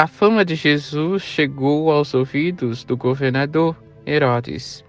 a fama de Jesus chegou aos ouvidos do governador Herodes.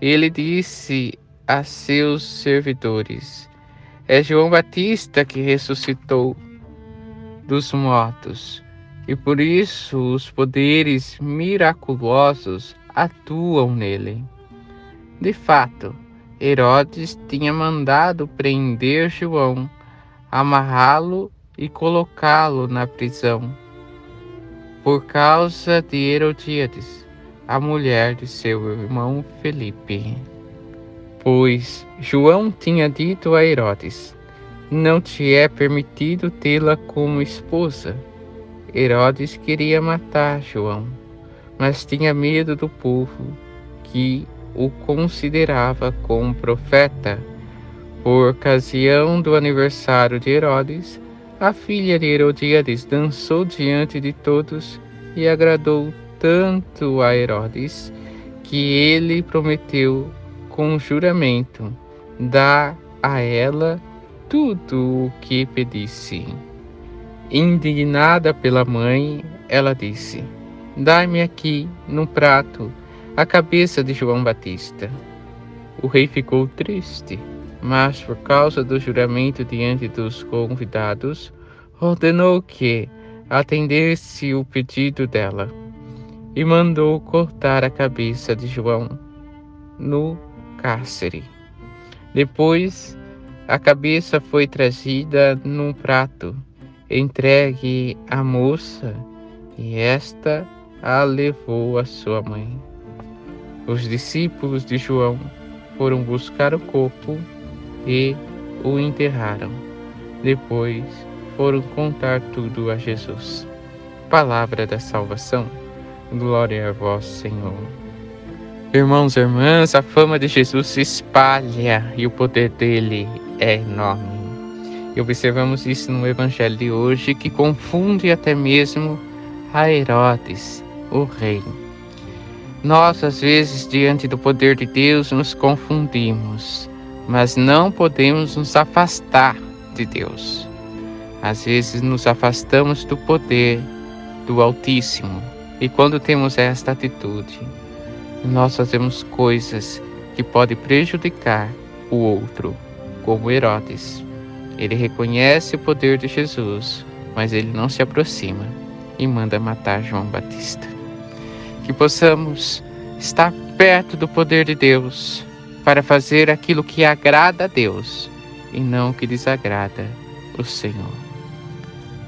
Ele disse a seus servidores: É João Batista que ressuscitou dos mortos, e por isso os poderes miraculosos atuam nele. De fato, Herodes tinha mandado prender João, amarrá-lo e colocá-lo na prisão por causa de Herodíades, a mulher de seu irmão Felipe. Pois João tinha dito a Herodes: Não te é permitido tê-la como esposa. Herodes queria matar João, mas tinha medo do povo, que o considerava como profeta. Por ocasião do aniversário de Herodes, a filha de Herodíades dançou diante de todos e agradou tanto a Herodes que ele prometeu com juramento dar a ela tudo o que pedisse. Indignada pela mãe, ela disse: Dai-me aqui, num prato, a cabeça de João Batista. O rei ficou triste mas por causa do juramento diante dos convidados, ordenou que atendesse o pedido dela e mandou cortar a cabeça de João no cárcere. Depois, a cabeça foi trazida num prato, entregue à moça, e esta a levou à sua mãe. Os discípulos de João foram buscar o corpo e o enterraram. Depois foram contar tudo a Jesus. Palavra da salvação. Glória a vós, Senhor. Irmãos e irmãs, a fama de Jesus se espalha e o poder dele é enorme. E observamos isso no Evangelho de hoje, que confunde até mesmo a Herodes, o rei. Nós, às vezes, diante do poder de Deus, nos confundimos mas não podemos nos afastar de Deus. Às vezes nos afastamos do poder do Altíssimo, e quando temos esta atitude, nós fazemos coisas que podem prejudicar o outro, como Herodes. Ele reconhece o poder de Jesus, mas ele não se aproxima e manda matar João Batista. Que possamos estar perto do poder de Deus para fazer aquilo que agrada a Deus e não o que desagrada o Senhor.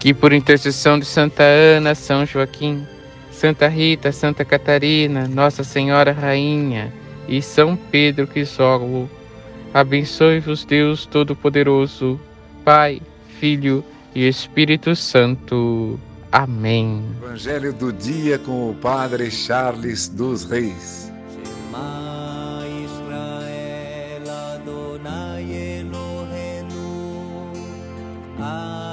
Que por intercessão de Santa Ana, São Joaquim, Santa Rita, Santa Catarina, Nossa Senhora Rainha e São Pedro Crisólogo, abençoe-vos Deus Todo-Poderoso, Pai, Filho e Espírito Santo. Amém. Evangelho do dia com o Padre Charles dos Reis. I